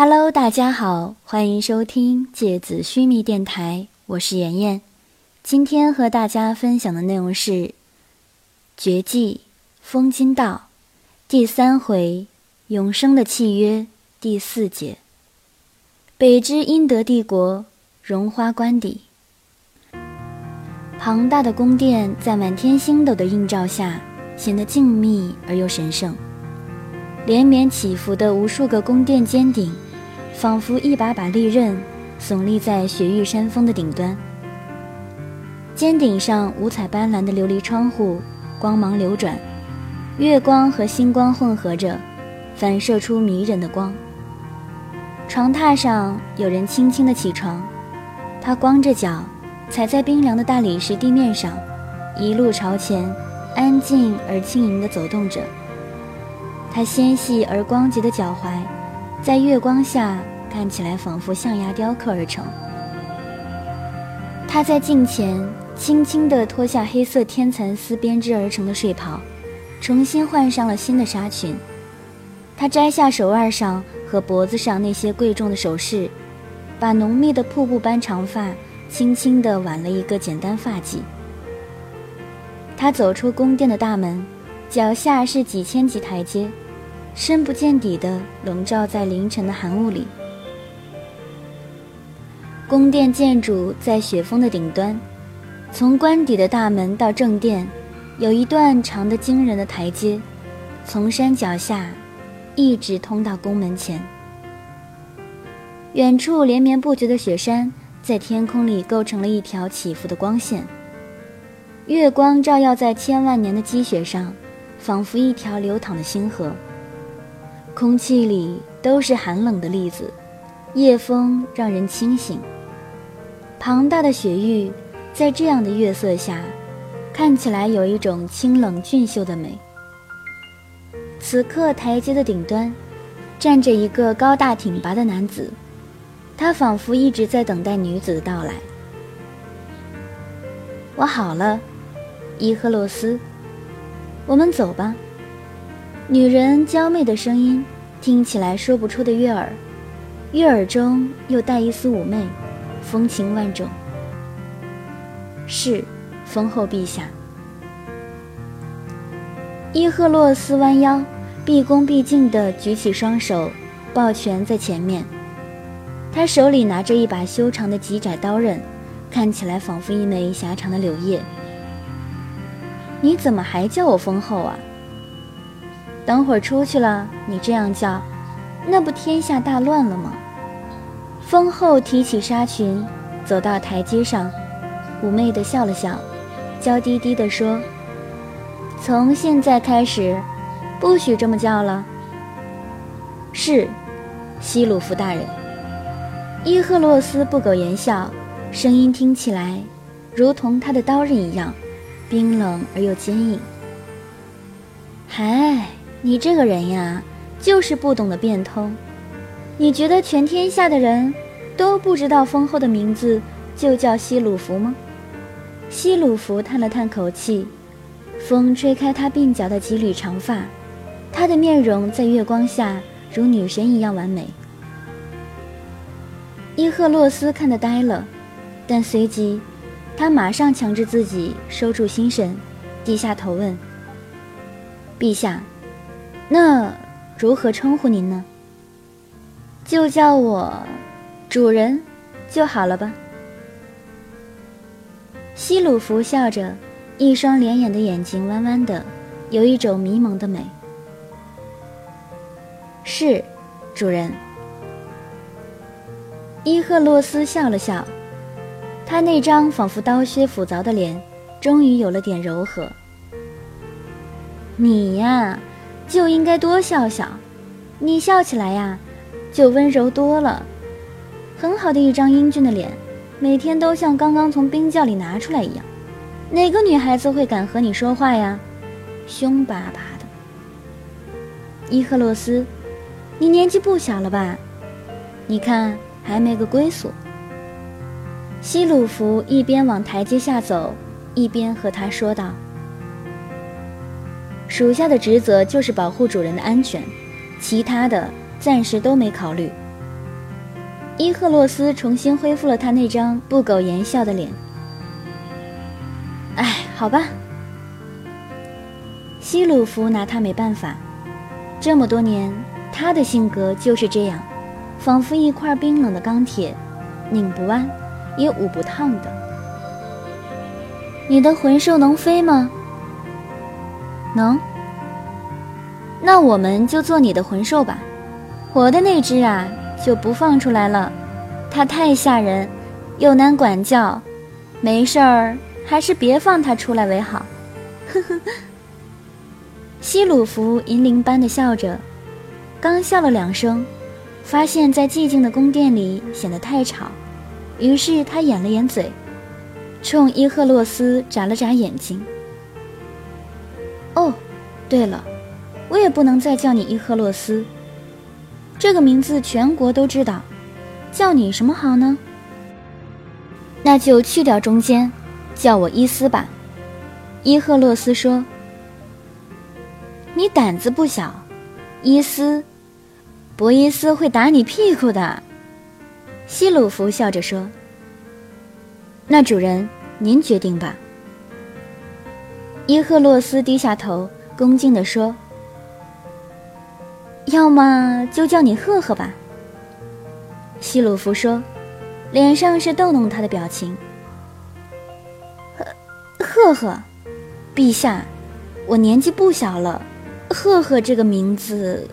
Hello，大家好，欢迎收听芥子须弥电台，我是妍妍。今天和大家分享的内容是《绝技风金道》第三回“永生的契约”第四节。北之阴德帝国荣花官邸，庞大的宫殿在满天星斗的映照下，显得静谧而又神圣。连绵起伏的无数个宫殿尖顶，仿佛一把把利刃，耸立在雪域山峰的顶端。尖顶上五彩斑斓的琉璃窗户，光芒流转，月光和星光混合着，反射出迷人的光。床榻上有人轻轻地起床，他光着脚，踩在冰凉的大理石地面上，一路朝前，安静而轻盈地走动着。他纤细而光洁的脚踝，在月光下看起来仿佛象牙雕刻而成。他在镜前轻轻地脱下黑色天蚕丝编织而成的睡袍，重新换上了新的纱裙。他摘下手腕上和脖子上那些贵重的首饰，把浓密的瀑布般长发轻轻地挽了一个简单发髻。他走出宫殿的大门。脚下是几千级台阶，深不见底的笼罩在凌晨的寒雾里。宫殿建筑在雪峰的顶端，从官邸的大门到正殿，有一段长得惊人的台阶，从山脚下一直通到宫门前。远处连绵不绝的雪山在天空里构成了一条起伏的光线，月光照耀在千万年的积雪上。仿佛一条流淌的星河，空气里都是寒冷的粒子，夜风让人清醒。庞大的雪域在这样的月色下，看起来有一种清冷俊秀的美。此刻台阶的顶端，站着一个高大挺拔的男子，他仿佛一直在等待女子的到来。我好了，伊赫洛斯。我们走吧。女人娇媚的声音听起来说不出的悦耳，悦耳中又带一丝妩媚，风情万种。是，丰后陛下。伊赫洛斯弯腰，毕恭毕敬地举起双手，抱拳在前面。他手里拿着一把修长的极窄刀刃，看起来仿佛一枚狭长的柳叶。你怎么还叫我封后啊？等会儿出去了，你这样叫，那不天下大乱了吗？风后提起纱裙，走到台阶上，妩媚地笑了笑，娇滴滴地说：“从现在开始，不许这么叫了。”是，西鲁夫大人。伊赫洛斯不苟言笑，声音听起来，如同他的刀刃一样。冰冷而又坚硬。嗨，你这个人呀，就是不懂得变通。你觉得全天下的人都不知道封后的名字就叫西鲁弗吗？西鲁弗叹了叹口气，风吹开他鬓角的几缕长发，他的面容在月光下如女神一样完美。伊赫洛斯看得呆了，但随即。他马上强制自己收住心神，低下头问：“陛下，那如何称呼您呢？就叫我主人就好了吧。”西鲁弗笑着，一双怜眼的眼睛弯弯的，有一种迷蒙的美。是，主人。伊赫洛斯笑了笑。他那张仿佛刀削斧凿的脸，终于有了点柔和。你呀，就应该多笑笑，你笑起来呀，就温柔多了。很好的一张英俊的脸，每天都像刚刚从冰窖里拿出来一样。哪个女孩子会敢和你说话呀？凶巴巴的。伊赫洛斯，你年纪不小了吧？你看还没个归宿。西鲁弗一边往台阶下走，一边和他说道：“属下的职责就是保护主人的安全，其他的暂时都没考虑。伊赫洛斯重新恢复了他那张不苟言笑的脸。哎，好吧。希鲁弗拿他没办法，这么多年，他的性格就是这样，仿佛一块冰冷的钢铁，拧不弯，也捂不烫的。你的魂兽能飞吗？能。那我们就做你的魂兽吧。我的那只啊，就不放出来了，它太吓人，又难管教。没事儿，还是别放它出来为好。呵呵。希鲁弗银铃般的笑着，刚笑了两声，发现在寂静的宫殿里显得太吵，于是他掩了掩嘴，冲伊赫洛斯眨了眨眼睛。哦，对了，我也不能再叫你伊赫洛斯，这个名字全国都知道，叫你什么好呢？那就去掉中间，叫我伊斯吧。伊赫洛斯说。你胆子不小，伊斯，博伊斯会打你屁股的。希鲁弗笑着说：“那主人，您决定吧。”伊赫洛斯低下头，恭敬地说：“要么就叫你赫赫吧。”希鲁弗说，脸上是逗弄他的表情。“赫赫，陛下，我年纪不小了。”赫赫这个名字，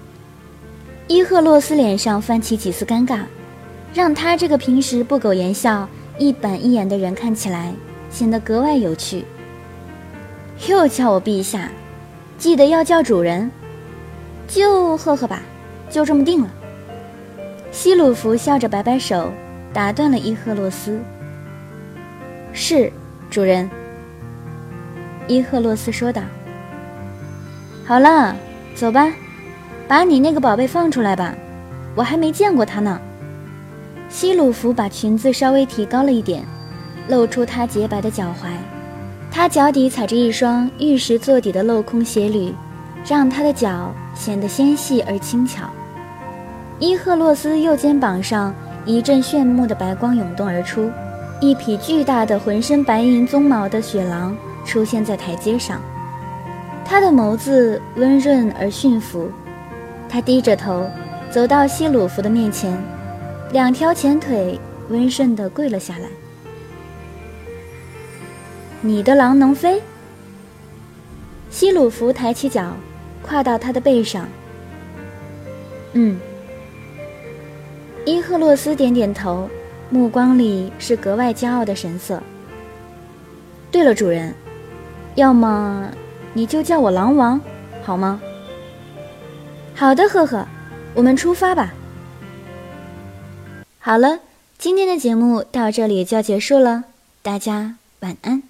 伊赫洛斯脸上泛起几丝尴尬，让他这个平时不苟言笑、一板一眼的人看起来显得格外有趣。又叫我陛下，记得要叫主人，就赫赫吧，就这么定了。希鲁弗笑着摆摆手，打断了伊赫洛斯。是，主人。伊赫洛斯说道。好了，走吧，把你那个宝贝放出来吧，我还没见过他呢。希鲁弗把裙子稍微提高了一点，露出她洁白的脚踝，他脚底踩着一双玉石做底的镂空鞋履，让他的脚显得纤细而轻巧。伊赫洛斯右肩膀上一阵炫目的白光涌动而出，一匹巨大的、浑身白银鬃毛的雪狼出现在台阶上。他的眸子温润而驯服，他低着头走到希鲁弗的面前，两条前腿温顺地跪了下来。你的狼能飞？希鲁弗抬起脚，跨到他的背上。嗯。伊赫洛斯点点头，目光里是格外骄傲的神色。对了，主人，要么。你就叫我狼王，好吗？好的，赫赫，我们出发吧。好了，今天的节目到这里就要结束了，大家晚安。